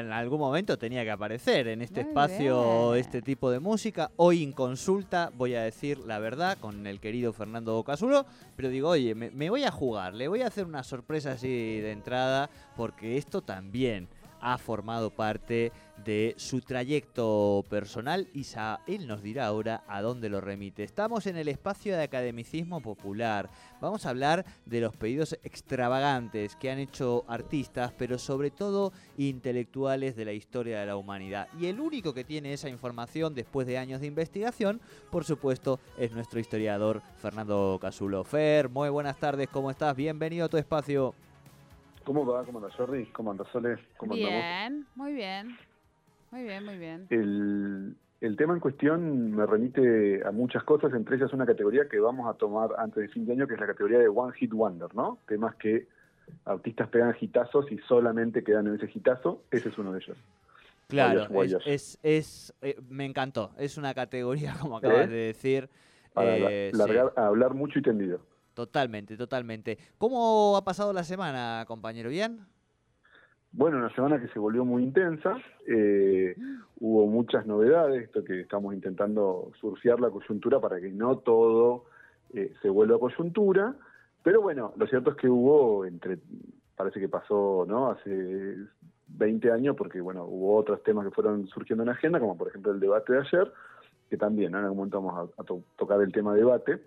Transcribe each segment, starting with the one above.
En algún momento tenía que aparecer en este Muy espacio bien. este tipo de música. Hoy en consulta voy a decir la verdad con el querido Fernando Bocasulo, pero digo, oye, me, me voy a jugar, le voy a hacer una sorpresa así de entrada, porque esto también ha formado parte de su trayecto personal y él nos dirá ahora a dónde lo remite. Estamos en el espacio de academicismo popular. Vamos a hablar de los pedidos extravagantes que han hecho artistas, pero sobre todo intelectuales de la historia de la humanidad. Y el único que tiene esa información después de años de investigación, por supuesto, es nuestro historiador Fernando Casulo. Fer, muy buenas tardes, ¿cómo estás? Bienvenido a tu espacio. ¿Cómo va? ¿Cómo anda Jordi? ¿Cómo anda Sole? ¿Cómo andamos? Bien, muy bien. Muy bien, muy bien. El, el tema en cuestión me remite a muchas cosas, entre ellas una categoría que vamos a tomar antes de fin de año, que es la categoría de One Hit Wonder, ¿no? Temas que artistas pegan hitazos y solamente quedan en ese hitazo, ese es uno de ellos. Claro, es, es, es, eh, me encantó. Es una categoría, como acabas ¿Eh? de decir. Para la- eh, sí. largar a hablar mucho y tendido. Totalmente, totalmente. ¿Cómo ha pasado la semana, compañero? ¿Bien? Bueno, una semana que se volvió muy intensa, eh, hubo muchas novedades, esto que estamos intentando surfear la coyuntura para que no todo eh, se vuelva coyuntura, pero bueno, lo cierto es que hubo entre, parece que pasó, ¿no? Hace 20 años, porque bueno, hubo otros temas que fueron surgiendo en la agenda, como por ejemplo el debate de ayer, que también ¿no? en algún momento vamos a, a to- tocar el tema debate,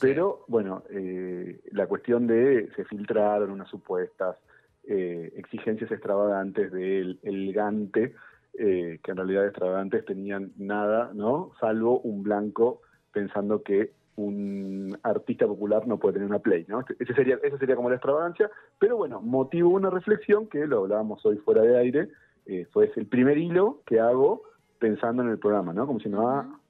pero bueno, eh, la cuestión de se filtraron unas supuestas eh, exigencias extravagantes del el Gante, eh, que en realidad extravagantes tenían nada, ¿no? Salvo un blanco pensando que un artista popular no puede tener una play, ¿no? Ese sería, esa sería como la extravagancia, pero bueno, motivo una reflexión que lo hablábamos hoy fuera de aire, eh, fue el primer hilo que hago pensando en el programa, ¿no? Como si no, ah,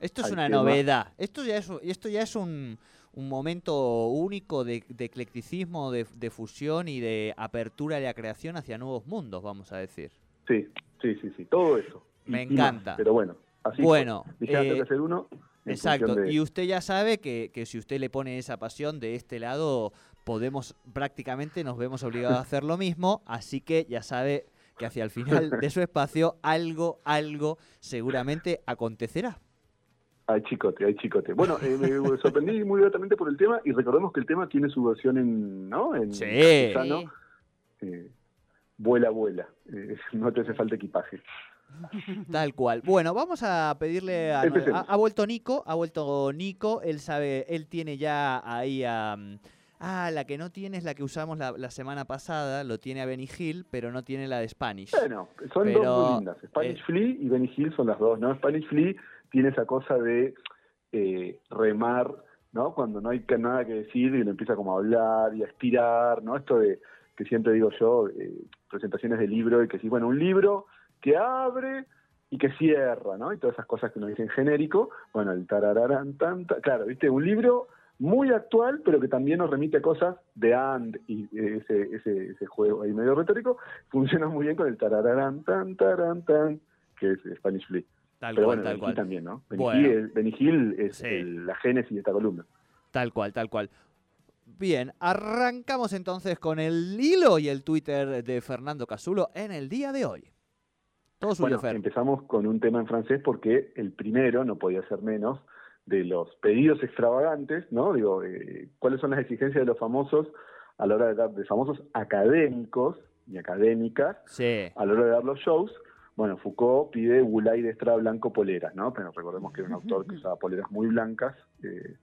Esto es una tema. novedad. Esto ya es, esto ya es un, un momento único de, de eclecticismo, de, de fusión y de apertura de la creación hacia nuevos mundos, vamos a decir. sí, sí, sí, sí, todo eso. Y- Me y más, encanta. pero bueno, así Bueno, fue. Dije, tengo eh, que hacer uno. Exacto, de- y usted ya sabe que, que si usted le pone esa pasión de este lado, podemos prácticamente nos vemos obligados a hacer lo mismo, así que ya sabe que hacia el final de su espacio algo, algo seguramente acontecerá. Ay, chicote, ay, chicote. Bueno, eh, me sorprendí muy gratamente por el tema y recordemos que el tema tiene su versión en, ¿no? En Sí. castellano. Eh, vuela, vuela. Eh, no te hace falta equipaje. Tal cual. Bueno, vamos a pedirle a, ha, ha vuelto Nico, ha vuelto Nico, él sabe, él tiene ya ahí a ah, la que no tiene es la que usamos la, la semana pasada, lo tiene a Benny Hill, pero no tiene la de Spanish. Bueno, son Pero, dos muy lindas. Spanish eh, Flea y Benny Hill son las dos, ¿no? Spanish Flea tiene esa cosa de eh, remar, ¿no? Cuando no hay nada que decir y uno empieza como a hablar y a estirar, ¿no? Esto de que siempre digo yo, eh, presentaciones de libro y que sí, bueno, un libro que abre y que cierra, ¿no? Y todas esas cosas que uno dice en genérico. Bueno, el tarararán, tan, ta- claro, ¿viste? Un libro muy actual, pero que también nos remite a cosas de and y ese, ese, ese juego ahí medio retórico, funciona muy bien con el tarararán, tan, taran, tan, que es Spanish Flea. Tal pero cual, bueno, tal cual. También, ¿no? Benny, Bueno. Es Sí. el- la génesis de esta columna. Tal cual, tal cual. Bien, arrancamos entonces con el hilo y el Twitter de Fernando Casulo en el día de hoy. Todo suyo, Bueno, Fer. empezamos con un tema en francés porque el primero no podía ser menos de los pedidos extravagantes, ¿no? Digo, eh, ¿cuáles son las exigencias de los famosos a la hora de dar, de famosos académicos y académicas Sí. a la hora de dar los shows? Bueno, Foucault pide Bulay de Estrada Blanco poleras, ¿no? Pero recordemos que era un autor que usaba poleras muy blancas. eh,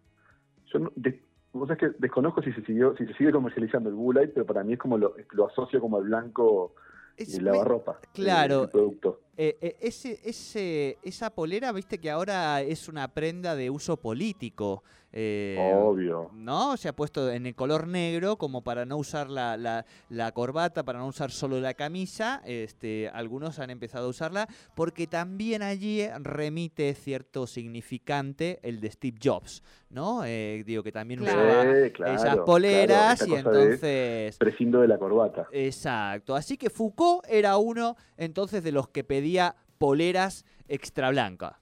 yo no, de- vos sabés que desconozco si se siguió, si se sigue comercializando el Bulay, pero para mí es como lo, lo asocio como el blanco y lavarropa. claro. el producto. Eh, eh, ese, ese, esa polera, viste que ahora es una prenda de uso político. eh, Obvio. ¿No? Se ha puesto en el color negro como para no usar la, la- la corbata, para no usar solo la camisa. Este, algunos han empezado a usarla porque también allí remite cierto significante el de Steve Jobs, ¿no? Eh, digo que también Claro. usaba Sí, claro, esas poleras y de entonces... prescindo de la corbata. Exacto. Así que Foucault era uno entonces de los que pedía poleras extra blancas.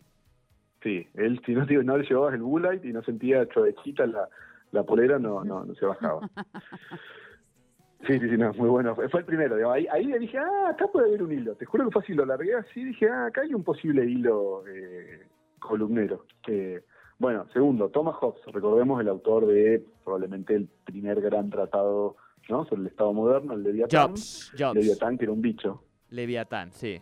Sí, él si no, no le llevabas el Bulay y no sentía chovechita la, la polera, no, no, no se bajaba. Sí, sí, sí, no, muy bueno. Fue fue el primero. digamos. Ahí, ahí le dije, ah, acá puede haber un hilo. Te juro que fue así, lo largué así, dije, ah, acá hay un posible hilo eh, columnero. Eh, bueno, segundo, Thomas Hobbes, recordemos el autor de probablemente el primer gran tratado ¿no? sobre el Estado moderno, el Leviatán. Jobs, Jobs. Leviatán, que era un bicho. Leviatán, sí.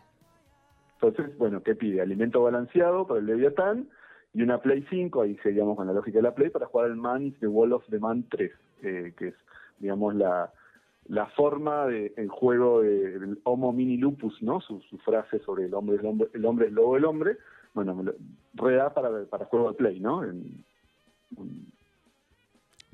Entonces, bueno, ¿qué pide? Alimento balanceado para el Leviatán y una Play 5, ahí seguíamos con la lógica de la Play, para jugar al Man The Wall of the Man 3, eh, que es, digamos, la, la forma de, el juego de- del Homo Mini Lupus, ¿no? Su, su frase sobre el hombre, el hombre, el hombre es lobo del hombre, bueno, me lo, reda para, para juego de Play, ¿no? En- un,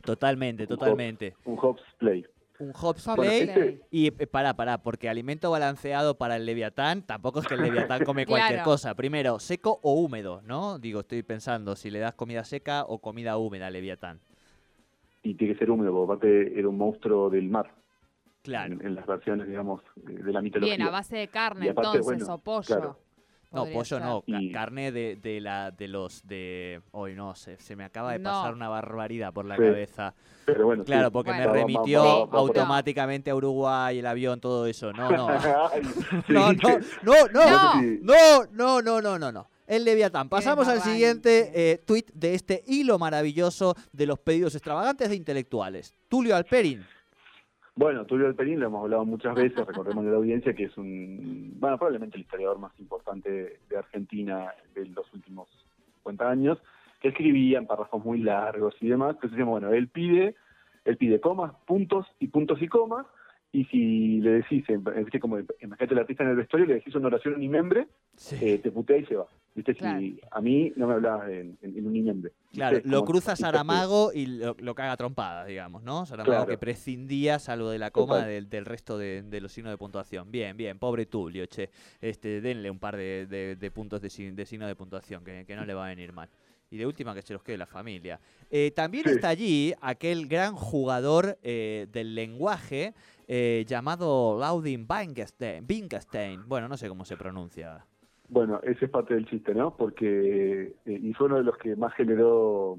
Totalmente, Un totalmente. un Hobbes Play. Un Hobbs Bueno, Play. este- Y eh, pará, pará, porque alimento balanceado para el Leviatán, tampoco es que el Leviatán come cualquier Claro. cosa. Primero, seco o húmedo, ¿no? Digo, estoy pensando si le das comida seca o comida húmeda al Leviatán. Y tiene que ser húmedo, porque aparte era un monstruo del mar, Claro. en, en las versiones, digamos, de de la mitología. Bien, a base de carne aparte, entonces, bueno, o pollo. claro. No, pollo ser. no, carne de, de la de los de hoy no sé, se me acaba de No. pasar una barbaridad por la Sí. cabeza. Pero bueno, Claro, sí. porque Bueno. me remitió va- va- va por ahí. automáticamente a Uruguay, el avión, todo eso. No, no. Ay, sí, No, no, no, no, No. no, no, no, no, no, no. El Leviatán. Pasamos al siguiente eh, tweet de este hilo maravilloso de los pedidos extravagantes de intelectuales. Tulio Alperin. Bueno, Tulio Alperín lo hemos hablado muchas veces, recordemos de la audiencia que es un, bueno, probablemente el historiador más importante de Argentina de los últimos 50 años, que escribía en párrafos muy largos y demás. Entonces bueno, él pide, él pide comas, puntos y puntos y comas, y si le decís, en- viste como imagínate el artista en el vestuario, le decís una oración en inimembre, eh, te putea y se va. ¿Viste? Si a mí no me hablabas en, en, en un inimembre. Claro, ¿Viste? lo Como cruza Saramago y lo, lo caga a trompadas, digamos, ¿no? Saramago Claro. que prescindía, salvo de la coma, del, del resto de, de los signos de puntuación. Bien, bien, pobre Tulio, che. Este, denle un par de, de- de puntos de signo de puntuación, que, que no le va a venir mal. Y de última que se los quede la familia. Eh, también Sí. está allí aquel gran jugador eh, del lenguaje eh, llamado Laudin Wittgenstein. Wittgenstein. Bueno, no sé cómo se pronuncia. Bueno, ese es parte del chiste, ¿no? Porque, eh, y fue uno de los que más generó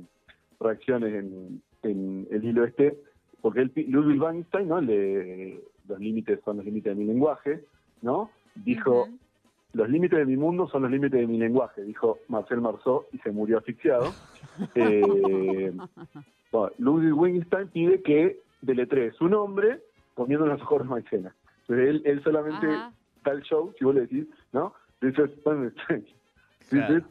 reacciones en, en el hilo este, porque él, pi- Ludwig Wittgenstein, ¿no? El de los límites son los límites de mi lenguaje, ¿no? Dijo. Los límites de mi mundo son los límites de mi lenguaje, dijo Marcel Marceau y se murió asfixiado. Eh, bueno, Ludwig Wittgenstein pide que deletree su nombre comiendo las hojas de maicena. Entonces él, él solamente Ajá. tal show, si vos le decís, ¿no? Dices, bueno, Claro.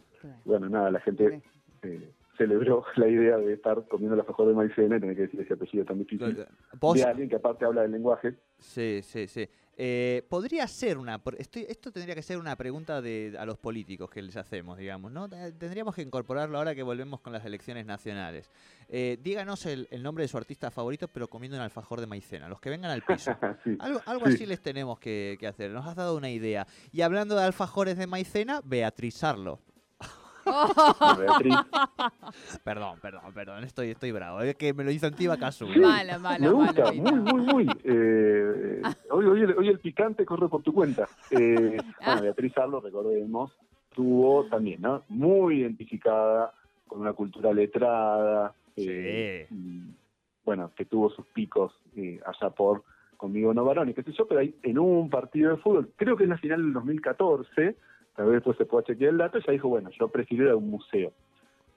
bueno, nada, la gente eh, celebró la idea de estar comiendo la mejor de maicena y tener que decir ese apellido tan difícil Vos- de alguien que aparte habla del lenguaje. Sí, sí, sí. Eh, podría ser una. Estoy, esto tendría que ser una pregunta de, a los políticos que les hacemos, digamos, ¿no? Eh, Tendríamos que incorporarlo ahora que volvemos con las elecciones nacionales. Eh, díganos el, el nombre de su artista favorito, pero comiendo un alfajor de maicena. Los que vengan al piso. Sí. Algo, algo Sí. así les tenemos que, que hacer. Nos has dado una idea. Y hablando de alfajores de maicena, Beatrizarlo. Perdón, perdón, perdón. Estoy, estoy bravo. Es que me lo hizo Antiva Casu. Sí, Malo, malo, me gusta, malo, muy, muy, muy. Eh, hoy, hoy, el, hoy el picante corre por tu cuenta. Eh, bueno, Beatriz Arlo, recordemos, tuvo también, ¿no? Muy identificada con una cultura letrada. eh, y, bueno, que tuvo sus picos eh, allá por conmigo no varones, qué sé yo, pero ahí en un partido de fútbol, creo que es la final del 2014, tal vez después se pueda chequear el dato, ella dijo, bueno, yo prefiero ir a un museo.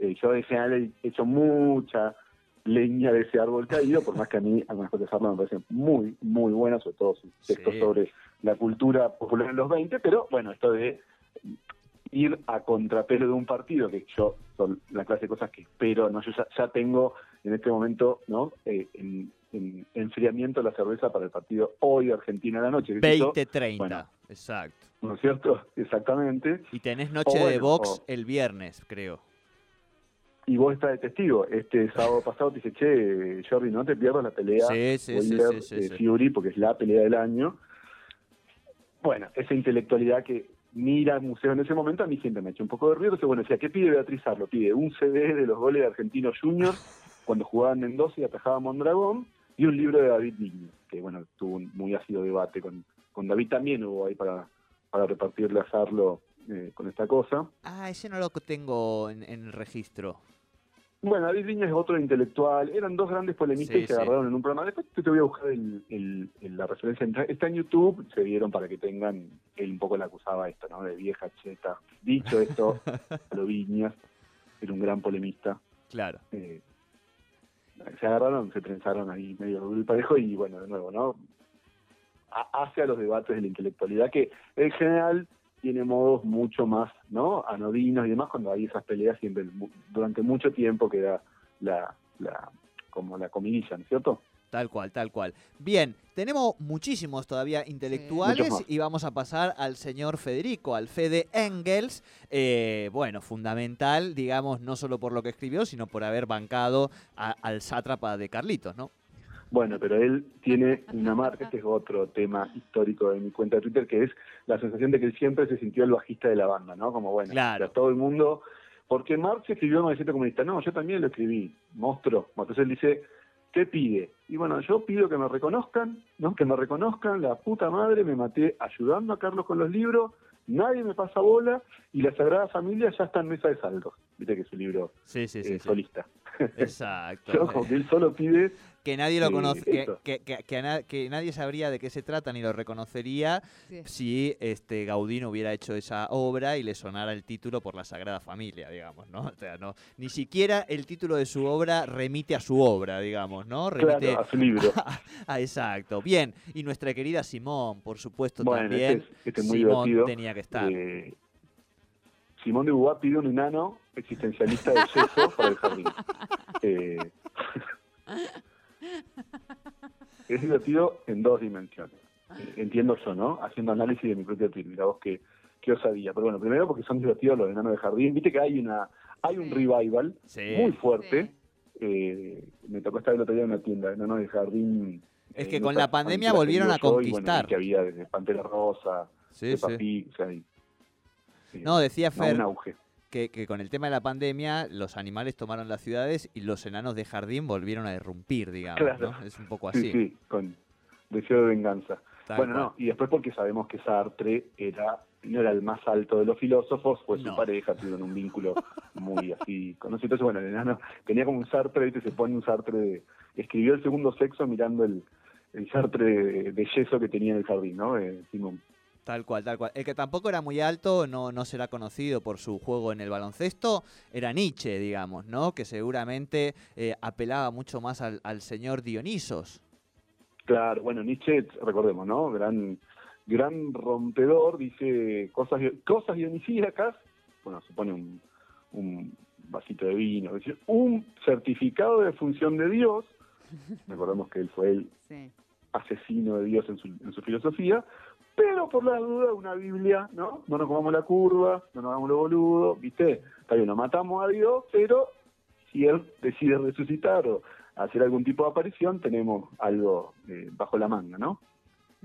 Eh, yo de general he hecho mucha leña de ese árbol caído, por más que a mí algunas cosas de me parecen muy, muy buenas, sobre todo sus textos Sí. sobre la cultura popular en los 20, pero bueno, esto de ir a contrapelo de un partido, que yo son la clase de cosas que espero, no yo ya, ya tengo en este momento, ¿no? Eh, en, en enfriamiento la cerveza para el partido hoy Argentina a la noche. ¿qué sé yo? 20-30, Bueno. exacto. ¿No es cierto? Exactamente. Y tenés noche de box o- el viernes, creo. Y vos estás de testigo. Este sábado pasado te dije, che, Jordi, no te pierdas la pelea Sí, sí, sí, Wilder, sí, sí, eh. Fury, porque es la pelea del año. Bueno, esa intelectualidad que mira al museo en ese momento a mí siempre me ha hecho un poco de ruido. Entonces, bueno, decía, ¿qué pide Beatriz Arlo? Pide un CD de los goles de Argentinos Juniors cuando jugaba en Mendoza y atajaba a Mondragón y un libro de David Niño, que bueno, tuvo un muy ácido debate con, con David también hubo ahí para, para repartirle a Sarlo eh, con esta cosa. Ah, ese no lo tengo en, en el registro. Bueno, David Viña es otro intelectual. Eran dos grandes polemistas Sí, y se sí. agarraron en un programa. Después te, voy a buscar el, el- el- la referencia. Está- Está en YouTube. Se vieron para que tengan. Él un poco le acusaba esto, ¿no? De vieja cheta. Dicho esto, lo Viñas era un gran polemista. Claro. Eh, se agarraron, se trenzaron ahí medio y parejo. Y bueno, de nuevo, ¿no? A los debates de la intelectualidad que en general tiene modos mucho más no anodinos y demás cuando hay esas peleas siempre durante mucho tiempo queda la, la como la comidilla, ¿no es cierto? Tal cual, tal cual. Bien, tenemos muchísimos todavía intelectuales y vamos a pasar al señor Federico, al Fede Engels. Eh, bueno, fundamental, digamos, no solo por lo que escribió, sino por haber bancado a- al sátrapa de Carlitos, ¿no? Bueno, pero él tiene una marca, este es otro tema histórico de mi cuenta de Twitter, que es la sensación de que él siempre se sintió el bajista de la banda, ¿no? Como bueno, Claro. o sea, todo el mundo, porque Marx escribió el manifiesto comunista, no, yo también lo escribí, monstruo. Entonces él dice, ¿qué pide? Y bueno, yo pido que me reconozcan, ¿no? Que me reconozcan, la puta madre, me maté ayudando a Carlos con los libros, nadie me pasa bola, y la Sagrada Familia ya está en mesa de saldos. Viste que es su libro Sí, sí, eh, sí. sí. solista. Exacto. Yo, como que él solo pide que nadie lo conoce, que, que- que- que a na- que nadie sabría de qué se trata ni lo reconocería Sí. si este Gaudí no hubiera hecho esa obra y le sonara el título por la Sagrada Familia, digamos, ¿no? O sea, no, ni siquiera el título de su obra remite a su obra, digamos, ¿no? Remite claro, a su libro. Ah, exacto. Bien, y nuestra querida Simón, por supuesto, Bueno, también. este es- este es muy Simón divertido. tenía que estar. Eh, Simón de Beauvoir pide un enano existencialista de yeso para el jardín. Eh, es divertido en dos dimensiones. Entiendo yo, ¿no? Haciendo análisis de mi propio tweet. Mira vos qué, qué osadía. Pero bueno, primero porque son divertidos los enanos de jardín. Viste que hay una hay un Sí. revival Sí. muy fuerte. Sí. Eh, me tocó estar el otro día en una tienda de enanos de jardín. Es eh, que en con la pandemia que volvieron a yo, y bueno, conquistar. que había desde Pantera Rosa, Sí, Peppa sí. Pig, o sea, y- sí, No, decía no, Fer un auge. Que, que con el tema de la pandemia los animales tomaron las ciudades y los enanos de jardín volvieron a irrumpir, digamos, Claro. ¿no? Es un poco Sí, así. sí, con deseo de venganza. tal bueno, cual. no, y después porque sabemos que Sartre era no era el más alto de los filósofos, fue su pareja, tuvieron un vínculo muy así conocido. Entonces, bueno, el enano tenía como un Sartre, ¿viste? se pone un Sartre, de- escribió el segundo sexo mirando el, el Sartre de, de yeso que tenía en el jardín, ¿no? Eh, Simón. Tal cual, tal cual. El que tampoco era muy alto, no, no será conocido por su juego en el baloncesto, era Nietzsche, digamos, ¿no? Que seguramente eh, apelaba mucho más al, al señor Dionisos. Claro, bueno, Nietzsche, recordemos, ¿no? Gran, gran rompedor, dice cosas, cosas dionisíacas, bueno, se pone un, un vasito de vino, es decir, un certificado de función de Dios, recordemos que él fue el Sí. asesino de Dios en su, en su filosofía, pero por la duda una Biblia, ¿no? No nos comamos la curva, no nos hagamos lo boludo, ¿viste? Está bien, no matamos a Dios, pero si Él decide resucitar o hacer algún tipo de aparición, tenemos algo eh, bajo la manga, ¿no?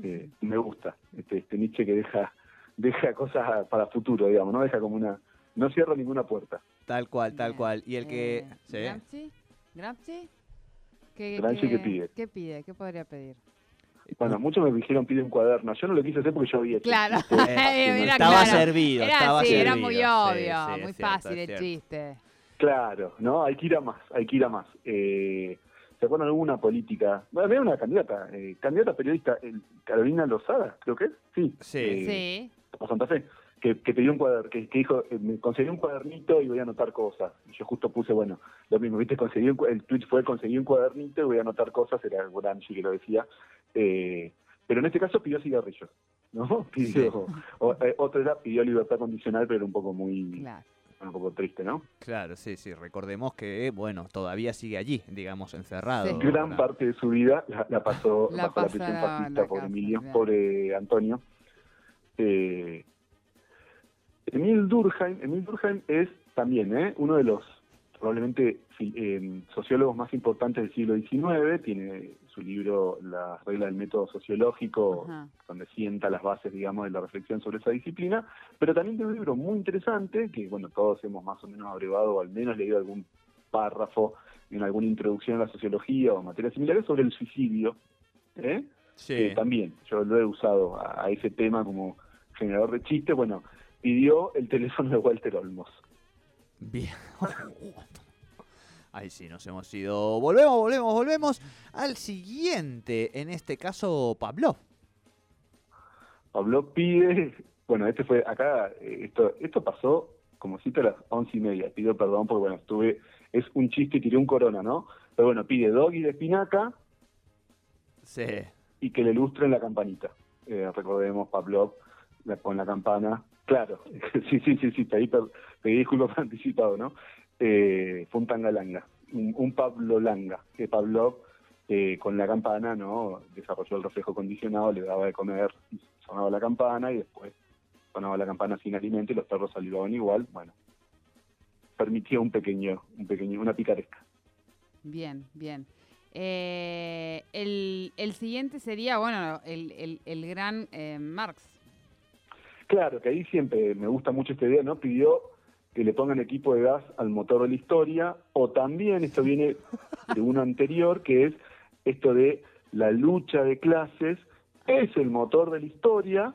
Eh, me gusta este, este Nietzsche que deja deja cosas para futuro, digamos, no deja como una... No cierra ninguna puerta. Tal cual, tal Bien. cual. Y el que... Eh, sí. ¿Gramsci? ¿Gramsci? ¿Qué, Gramsci, ¿qué pide? ¿Qué pide? ¿Qué podría pedir? Bueno, muchos me dijeron pide un cuaderno. Yo no lo quise hacer porque yo vi Claro. chiste hace Eh, Era estaba claro. servido, Era, estaba sí, era muy obvio, sí, muy cierto, fácil el chiste. Claro, ¿no? Hay que ir a más, hay que ir a más. Eh, ¿Se acuerdan de alguna política? Bueno, había una candidata, eh, candidata periodista, el- Carolina Lozada, creo que es. Sí. Sí. eh, Sí. por Santa Fe. Que, que pidió un cuaderno, que, que dijo, eh, me conseguí un cuadernito y voy a anotar cosas. Y yo justo puse, bueno, lo mismo, viste, conseguí un, cu- el tweet fue conseguí un cuadernito y voy a anotar cosas, era Gramsci que lo decía. Eh, pero en este caso pidió cigarrillos, ¿no? Pidió, o- eh, otro era pidió libertad condicional, pero era un poco muy, Claro. un poco triste, ¿no? Claro, sí, sí. Recordemos que, bueno, todavía sigue allí, digamos, encerrado. Sí. Gran parte de su vida la, la pasó La bajo la pasó prisión fascista, cárcel, Emilio, pobre Antonio. Eh, Emil Durkheim, Emil Durkheim es también ¿eh? uno de los probablemente eh, sociólogos más importantes del siglo XIX, tiene su libro La regla del método sociológico, Ajá. donde sienta las bases, digamos, de la reflexión sobre esa disciplina, pero también tiene un libro muy interesante, que bueno, todos hemos más o menos abrevado o al menos leído algún párrafo en alguna introducción a la sociología o materias similares sobre el suicidio, ¿eh? Sí. Eh, también, yo lo he usado a, a ese tema como generador de chistes, bueno, pidió el teléfono de Walter Olmos. Bien. Ahí sí, nos hemos ido. Volvemos, volvemos, volvemos al siguiente. En este caso, Pablo. Pablo pide, bueno, este fue acá, eh, esto, esto pasó como cita a las once y media, pido perdón porque bueno, estuve, es un chiste y tiré un corona, ¿no? Pero bueno, pide doggy de espinaca Sí. y que le ilustren la campanita. Eh, recordemos, Pablo con la campana, claro, sí, sí, sí, sí, pedí, pedí disculpas anticipado, ¿no? Eh, fue un tangalanga, un, un Pablo Langa, que Pablo eh, con la campana, ¿no? Desarrolló el reflejo condicionado, le daba de comer, sonaba la campana y después sonaba la campana sin alimento y los perros salivaban igual, bueno, permitía un pequeño, un pequeño, una picaresca. Bien, bien. Eh, el, el siguiente sería, bueno, el, el, el gran eh, Marx. Claro, que ahí siempre me gusta mucho esta idea, ¿no? Pidió que le pongan equipo de gas al motor de la historia, o también, esto viene de uno anterior, que es esto de la lucha de clases, es el motor de la historia,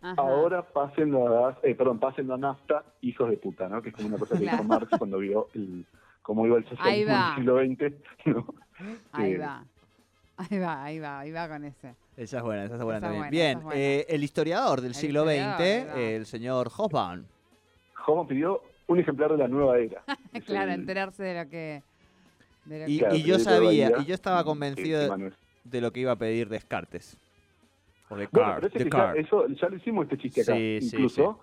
Ajá. ahora pásenlo a gas, eh, perdón, pásenlo a nafta, hijos de puta, ¿no? Que es como una cosa que Claro. dijo Marx cuando vio el, cómo iba el socialismo en el siglo XX, ¿no? Ahí Eh, va. Ahí va, ahí va, ahí va con ese. Esa es buena, esa es buena Esa es también. buena, Bien, esa es buena. eh, el historiador del El siglo historiador, XX, el señor Hobsbawm. Homo pidió un ejemplar de la nueva era. Claro, el- enterarse de lo que... de lo Y, que- Claro, y yo sabía, y yo estaba Sí, convencido de, lo que iba a pedir Descartes. O Bueno, Descartes. que ya, eso, ya lo hicimos este chiste acá. Sí, sí, Incluso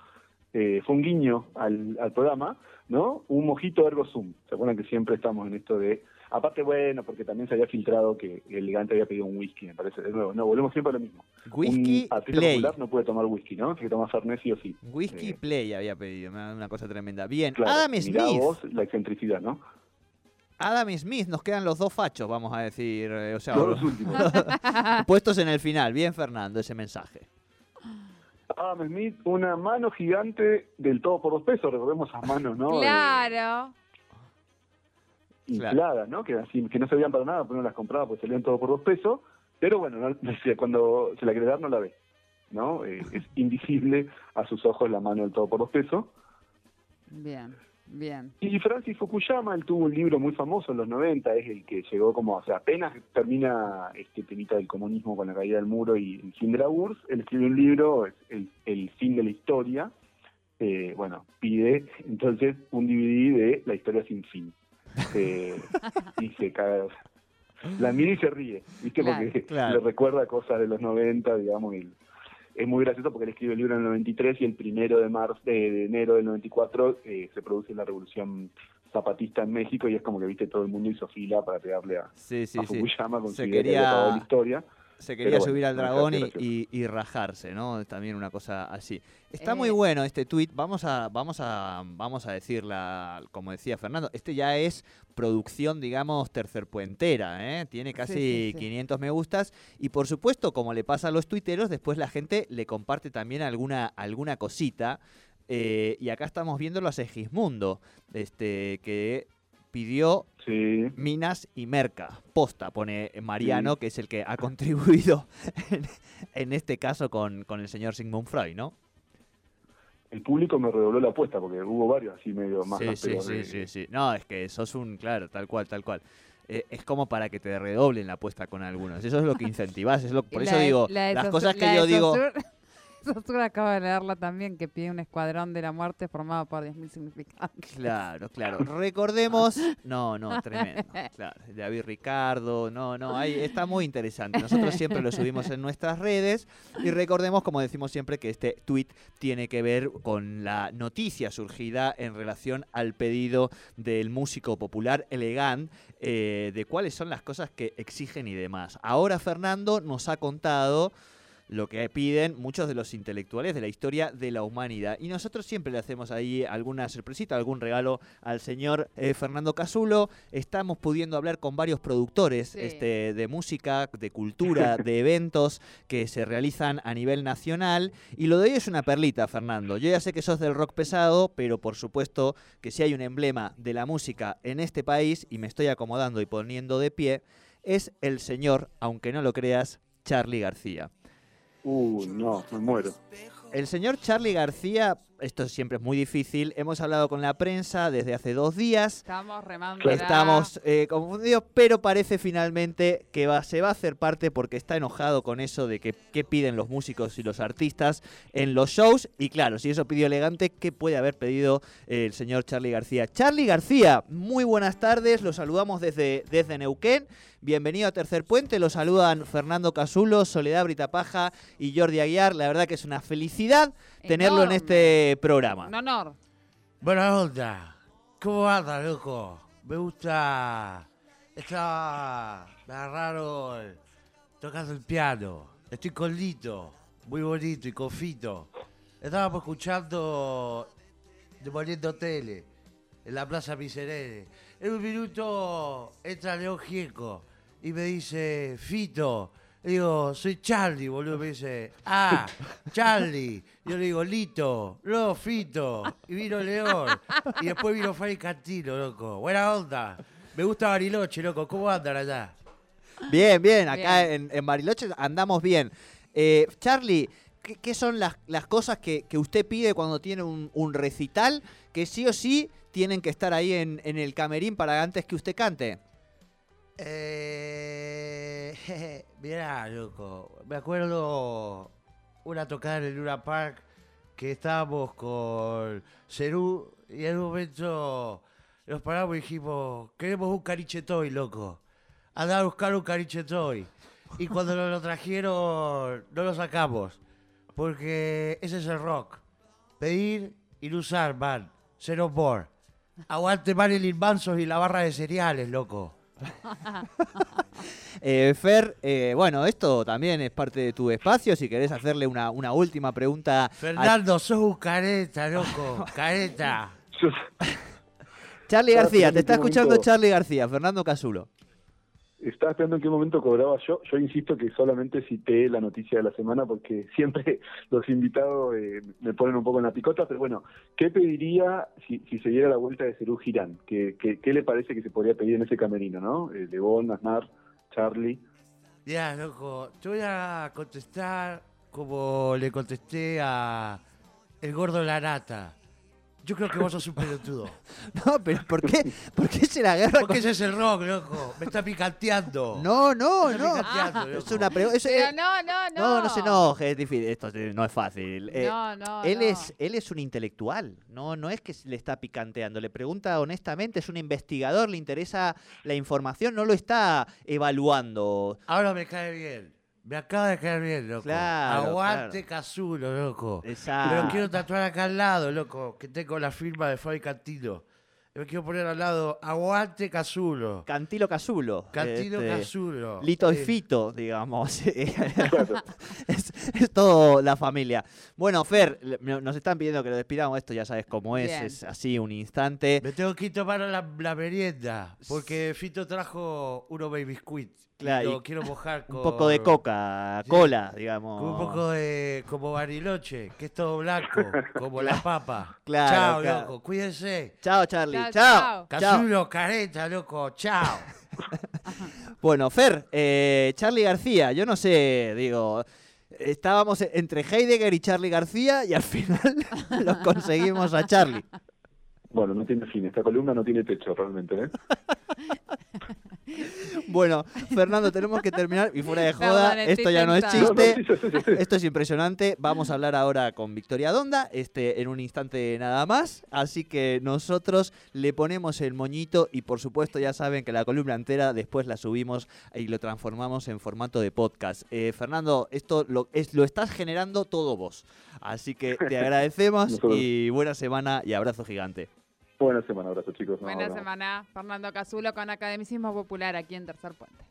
eh, fue un guiño al, al programa, ¿no? Un mojito ergo sum. ¿Se acuerdan que siempre estamos en esto de... Aparte, bueno, porque también se había filtrado que el elegante había pedido un whisky, me parece. De nuevo, no, volvemos siempre a lo mismo. Whisky un artista Play. popular no puede tomar whisky, ¿no? Tiene que tomar Fernet sí o sí. Whisky Eh, Play había pedido, una, cosa tremenda. Bien, Claro, Adam mirá Smith. vos la excentricidad, ¿no? Adam Smith, nos quedan los dos fachos, vamos a decir. eh, o sea, Los dos últimos. puestos en el final. Bien, Fernando, ese mensaje. Adam Smith, una mano gigante del todo por dos pesos, recordemos esas manos, ¿no? Eh, Claro. infladas, ¿no? Que, así, que no servían para nada, pero uno las compraba porque salían todo por dos pesos. Pero bueno, no- cuando se la quiere dar no la ve, ¿no? Eh, es invisible a sus ojos la mano del todo por dos pesos. Bien, bien. Y Francis Fukuyama, él tuvo un libro muy famoso en los 90, es el que llegó como, o sea, apenas termina este temita del comunismo con la caída del muro y el fin de la URSS, él escribe un libro, es el, el fin de la historia, eh, bueno, pide entonces un DVD de La historia sin fin. Eh, y se caga. La mira y se ríe, ¿viste? Claro, porque claro. le recuerda cosas de los 90, digamos, y es muy gracioso porque él escribe el libro en el 93 y el primero de marzo de, de enero del 94 eh, se produce la revolución zapatista en México y es como que viste todo el mundo hizo fila para pegarle a, Sí, sí, a sí. Fukuyama con Se quería- acabado la historia. Se quería bueno, subir al dragón y, y- y rajarse, ¿no? También una cosa así. Está Eh, muy bueno este tuit. Vamos a, vamos a, vamos a decirla, como decía Fernando. Este ya es producción, digamos, tercerpuentera, ¿eh? Tiene casi sí, sí. 500 me gustas. Y por supuesto, como le pasa a los tuiteros, después la gente le comparte también alguna, alguna cosita. Eh, y acá estamos viéndolo a Segismundo, este, que pidió Sí, Minas y Merca. Posta, pone Mariano, que es el que ha contribuido en, en este caso con, con el señor Sigmund Freud, ¿no? el público me redobló la apuesta porque hubo varios así medio más Sí, sí, sí, de- sí, sí. No, es que sos un, claro, tal cual, tal cual. Eh, es como para que te redoblen la apuesta con algunos. Eso es lo que incentivas. Es lo, por La eso de- digo, la las cosas que la yo digo, Sosur- Azul acaba de leerla también, que pide un escuadrón de la muerte formado por 10.000 significantes. Claro, claro. Recordemos. No, no, tremendo. Claro, David Ricardo. No, no, ahí está muy interesante. Nosotros siempre lo subimos en nuestras redes. Y recordemos, como decimos siempre, que este tweet tiene que ver con la noticia surgida en relación al pedido del músico popular Elegant eh, de cuáles son las cosas que exigen y demás. Ahora Fernando nos ha contado lo que piden muchos de los intelectuales de la historia de la humanidad. Y nosotros siempre le hacemos ahí alguna sorpresita, algún regalo al señor eh, Fernando Casulo. Estamos pudiendo hablar con varios productores Sí. este, de música, de cultura, de eventos que se realizan a nivel nacional. Y lo de hoy es una perlita, Fernando. Yo ya sé que sos del rock pesado, pero por supuesto que si hay un emblema de la música en este país, y me estoy acomodando y poniendo de pie, es el señor, aunque no lo creas, Charlie García. Uh, no, me muero. El señor Charlie García, esto siempre es muy difícil, hemos hablado con la prensa desde hace dos días, Estamos remando. Estamos eh, confundidos, pero parece finalmente que va, se va a hacer parte porque está enojado con eso de que qué piden los músicos y los artistas en los shows. Y claro, si eso pidió elegante, ¿qué puede haber pedido eh, el señor Charlie García? Charlie García, muy buenas tardes, lo saludamos desde, desde Neuquén. Bienvenido a Tercer Puente, lo saludan Fernando Casulo, Soledad Britapaja y Jordi Aguiar. La verdad que es una felicidad tenerlo en Enorme. Este programa. Un honor. Buena onda. ¿Cómo anda, loco? Me gusta. Está. Me agarraron tocando el piano. Estoy con Lito. Muy bonito y con Fito. Estábamos escuchando. Demoliendo tele. En la Plaza Miserere. En un minuto entra León Gieco. Y me dice, Fito. Le digo, soy Charlie, boludo. Me dice, ah, Charlie. Yo le digo, Lito, no, Fito. Y vino León. Y después vino Fari Cantino, loco. Buena onda. Me gusta Bariloche, loco. ¿Cómo andan allá? Bien, bien, acá Bien. En, en Bariloche andamos bien. Eh, Charlie, ¿qué, qué son las, las cosas que, que usted pide cuando tiene un, un recital que sí o sí tienen que estar ahí en, en el camerín para antes que usted cante? Eh, mirá, loco. Me acuerdo una tocada en el Luna Park que estábamos con Cerú y en un momento nos paramos y dijimos, queremos un carichetoy, loco. Andá a buscar un carichetoy. Y cuando nos lo trajeron, no lo sacamos. Porque ese es el rock. Pedir y usar, man. Zero more. Aguante Marilyn Manson y la barra de cereales, loco. Eh, Fer, eh, bueno, esto también es parte de tu espacio. Si querés hacerle una, una última pregunta. a Fernando, sos un careta, loco. Careta. Charlie García, te está escuchando Charlie García, Fernando Casulo. Estaba esperando en qué momento cobraba yo. Yo insisto que solamente cité la noticia de la semana porque siempre los invitados eh, me ponen un poco en la picota. Pero bueno, ¿qué pediría si, se diera la vuelta de Cerú Girán? ¿Qué, qué, qué le parece que se podría pedir en ese camerino, no? Eh, Aznar, Charlie. Ya, loco, te voy a contestar como le contesté a el gordo de la nata. Yo creo que vos sos un pelotudo. No, pero ¿por qué, ¿por qué se la guerra Porque ese es el rock, loco. Me está picanteando. No, no, no. picanteando, Es loco. una pregunta. Pero no, no, no. No, no se enoje, es difícil. Esto eh, no es fácil. Eh, No, no, él, no. es, él es un intelectual, no, no es que le está picanteando. Le pregunta honestamente, es un investigador, le interesa la información, no lo está evaluando. Ahora me cae bien. Me acaba de caer bien, loco. Claro, Aguante Casulo, loco. Exacto. Pero quiero tatuar acá al lado, loco, que tengo la firma de Fabi Cantino. Me quiero poner al lado, aguante Casulo. Cantilo Casulo. Cantino este, Casulo. Lito y Eh, Fito, digamos. Claro. es, es todo la familia. Bueno, Fer, nos están pidiendo que lo despidamos. Esto ya sabes cómo es. Bien. Es así un instante. Me tengo que ir tomar la, la merienda, porque Fito trajo uno baby biscuit. Claro, y lo quiero mojar con... Un poco de coca, Sí. cola, digamos. Con un poco de... como bariloche, que es todo blanco, como la papa. Claro, Chao, claro. loco, cuídense. Chao, Charlie. Chao. Chao. Casulo, careta, loco, chao. Bueno, Fer, eh, Charlie García, yo no sé, digo, estábamos e- entre Heidegger y Charlie García y al final lo conseguimos a Charlie. Bueno, no tiene fin. Esta columna no tiene techo realmente, ¿eh? Bueno, Fernando, tenemos que terminar y fuera de joda, esto ya no es tensa. No, no, chiste. sí, sí, sí, sí, sí. Esto es impresionante. Vamos a hablar ahora con Victoria Donda, este, en un instante nada más. Así que nosotros le ponemos el moñito y por supuesto ya saben que la columna entera después la subimos y lo transformamos en formato de podcast. Eh, Fernando, esto lo, es, lo estás generando todo vos. Así que te agradecemos y buena semana y abrazo gigante. Buena semana, abrazo chicos. Buena semana. Fernando Casulo con Academicismo Popular aquí en Tercer Puente.